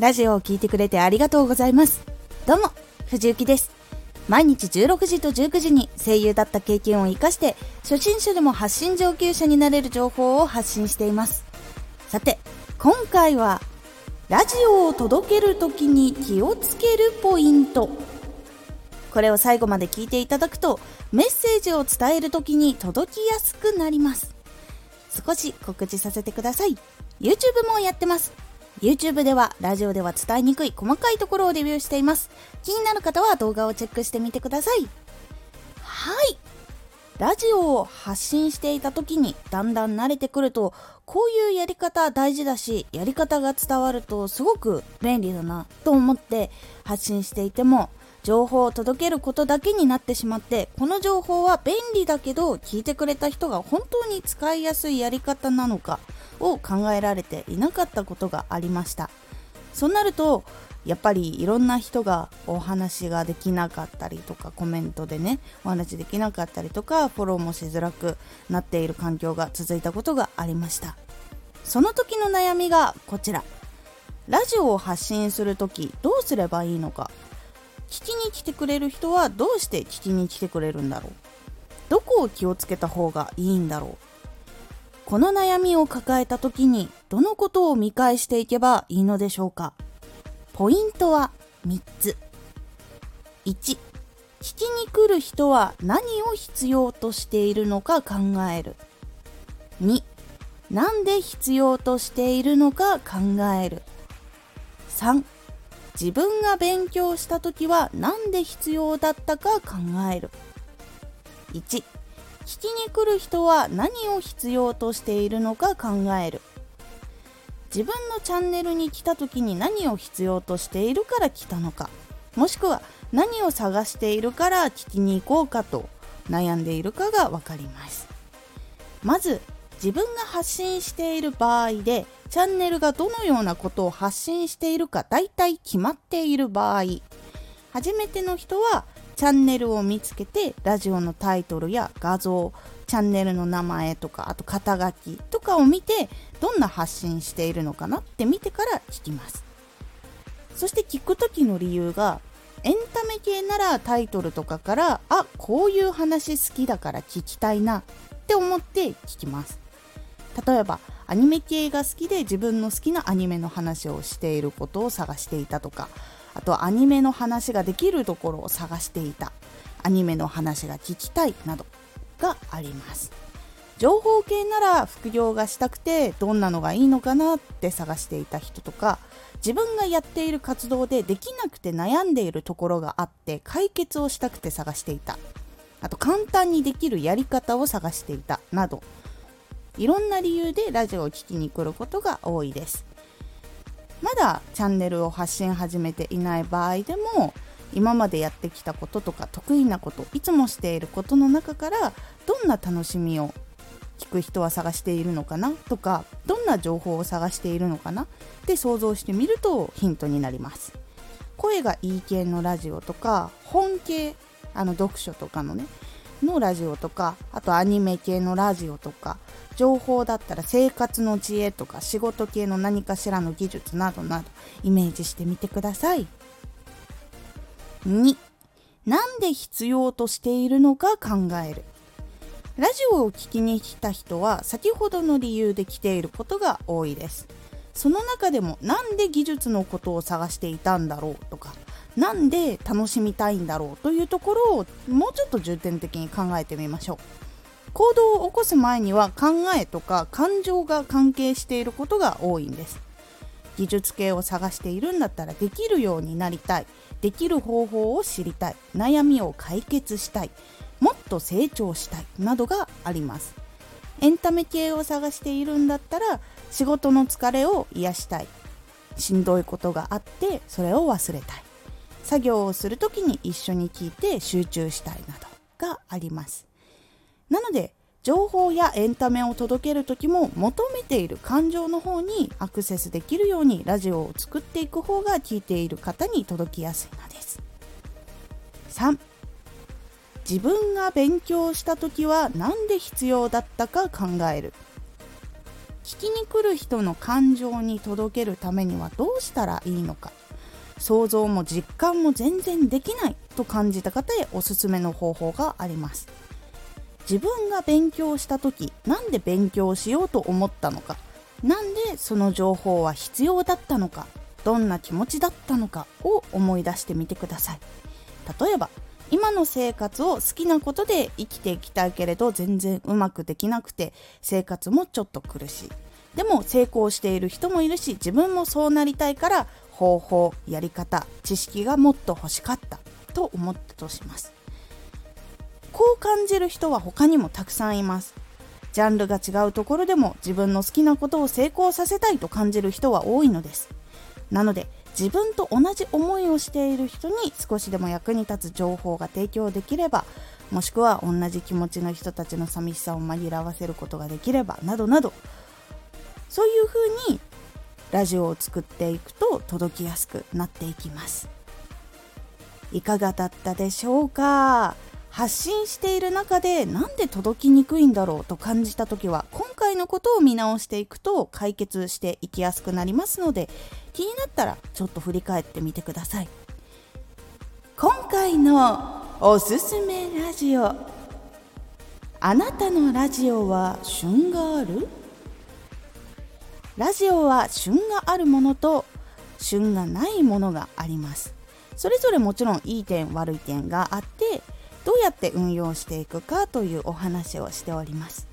ラジオを聴いてくれてありがとうございます。どうも藤幸です。毎日16時と19時に声優だった経験を活かして初心者でも発信上級者になれる情報を発信しています。さて今回はラジオを届ける時に気をつけるポイント。これを最後まで聞いていただくとメッセージを伝える時に届きやすくなります。少し告知させてください。YouTube もやってます。YouTube ではラジオでは伝えにくい細かいところをレビューしています。気になる方は動画をチェックしてみてください。はい。ラジオを発信していた時にだんだん慣れてくるとこういうやり方大事だしやり方が伝わるとすごく便利だなと思って発信していても情報を届けることだけになってしまってこの情報は便利だけど聞いてくれた人が本当に使いやすいやり方なのかを考えられていなかったことがありました。そうなるとやっぱりいろんな人がお話ができなかったりとかコメントでねお話できなかったりとかフォローもしづらくなっている環境が続いたことがありました。その時の悩みがこちら。ラジオを発信する時どうすればいいのか。聞きに来てくれる人はどうして聞きに来てくれるんだろう？どこを気をつけた方がいいんだろう？この悩みを抱えた時にどのことを見返していけばいいのでしょうか？ポイントは3つ。1聞きに来る人は何を必要としているのか考える。2なんで必要としているのか考える。3自分が勉強した時は何で必要だったか考える。1聞きに来る人は何を必要としているのか考える。自分のチャンネルに来た時に何を必要としているから来たのか。もしくは何を探しているから聞きに行こうかと悩んでいるかが分かります。まず自分が発信している場合でチャンネルがどのようなことを発信しているか大体決まっている場合。初めての人はチャンネルを見つけてラジオのタイトルや画像チャンネルの名前とかあと肩書きとかを見てどんな発信しているのかなって見てから聞きます。そして聞く時の理由がエンタメ系ならタイトルとかからあこういう話好きだから聞きたいなって思って聞きます。例えばアニメ系が好きで自分の好きなアニメの話をしていることを探していたとかあとアニメの話ができるところを探していたアニメの話が聞きたいなどがあります。情報系なら副業がしたくてどんなのがいいのかなって探していた人とか自分がやっている活動でできなくて悩んでいるところがあって解決をしたくて探していた。あと簡単にできるやり方を探していたなど。いろんな理由でラジオを聴きに来ることが多いです。まだチャンネルを発信始めていない場合でも今までやってきたこととか得意なこといつもしていることの中からどんな楽しみを聞く人は探しているのかな？とかどんな情報を探しているのかな？って想像してみるとヒントになります。声がいい系のラジオとか本系あの読書とかのねのラジオとかあとアニメ系のラジオとか情報だったら生活の知恵とか仕事系の何かしらの技術などなどイメージしてみてください。2なんで必要としているのか考える。ラジオを聴きに来た人は先ほどの理由で来ていることが多いです。その中でもなんで技術のことを探していたんだろうとかなんで楽しみたいんだろうというところをもうちょっと重点的に考えてみましょう。行動を起こす前には考えとか感情が関係していることが多いんです。技術系を探しているんだったらできるようになりたい。できる方法を知りたい。悩みを解決したい。もっと成長したいなどがあります。エンタメ系を探しているんだったら仕事の疲れを癒したい。しんどいことがあってそれを忘れたい。作業をする時に一緒に聞いて集中したいなどがあります。なので情報やエンタメを届ける時も求めている感情の方にアクセスできるようにラジオを作っていく方が聞いている方に届きやすいのです。3自分が勉強した時は何で必要だったか考える。聞きに来る人の感情に届けるためにはどうしたらいいのか。想像も実感も全然できないと感じた方へおすすめの方法があります。自分が勉強した時なんで勉強しようと思ったのか？なんでその情報は必要だったのか？どんな気持ちだったのか？を思い出してみてください。例えば今の生活を好きなことで生きていきたいけれど全然うまくできなくて生活もちょっと苦しい。でも成功している人もいるし自分もそうなりたいから方法やり方知識がもっと欲しかったと思ったとします。こう感じる人は他にもたくさんいます。ジャンルが違うところでも自分の好きなことを成功させたいと感じる人は多いのです。なので自分と同じ思いをしている人に少しでも役に立つ情報が提供できればもしくは同じ気持ちの人たちの寂しさを紛らわせることができればなどなどそういうふうにラジオを作っていくと届きやすくなっていきます。いかがだったでしょうか？発信している中でなんで届きにくいんだろうと感じた時は今回のことを見直していくと解決していきやすくなりますので気になったらちょっと振り返ってみてください。今回のおすすめラジオ。あなたのラジオは旬がある？ラジオは旬があるものと旬がないものがあります。それぞれもちろんいい点悪い点があってどうやって運用していくかというお話をしております。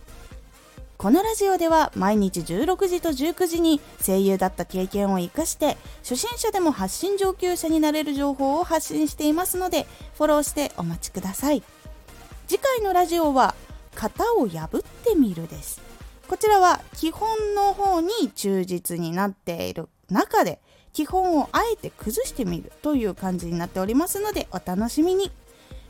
このラジオでは毎日16時と19時に声優だった経験を生かして初心者でも発信上級者になれる情報を発信していますのでフォローしてお待ちください。次回のラジオは型を破ってみるです。こちらは基本の方に忠実になっている中で基本をあえて崩してみるという感じになっておりますのでお楽しみに。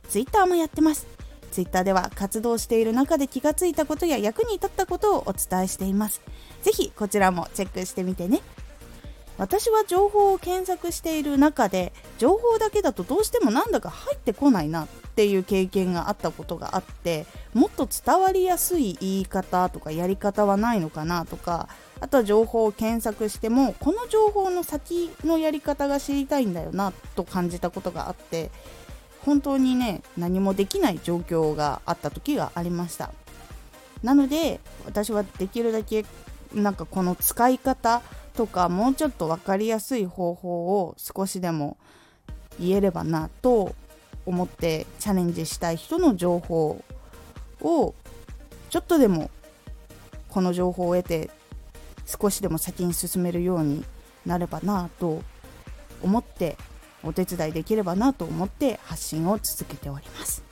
Twitter もやってます。Twitter では活動している中で気がついたことや役に立ったことをお伝えしています。是非こちらもチェックしてみてね。私は情報を検索している中で情報だけだとどうしてもなんだか入ってこないなっていう経験があったことがあってもっと伝わりやすい言い方とかやり方はないのかなとかあとは情報を検索してもこの情報の先のやり方が知りたいんだよなと感じたことがあって本当にね何もできない状況があった時がありました。なので私はできるだけなんかこの使い方とかもうちょっと分かりやすい方法を少しでも言えればなと思ってチャレンジしたい人の情報をちょっとでもこの情報を得て少しでも先に進めるようになればなと思ってお手伝いできればなと思って発信を続けております。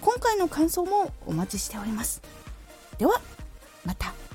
今回の感想もお待ちしております。ではまた。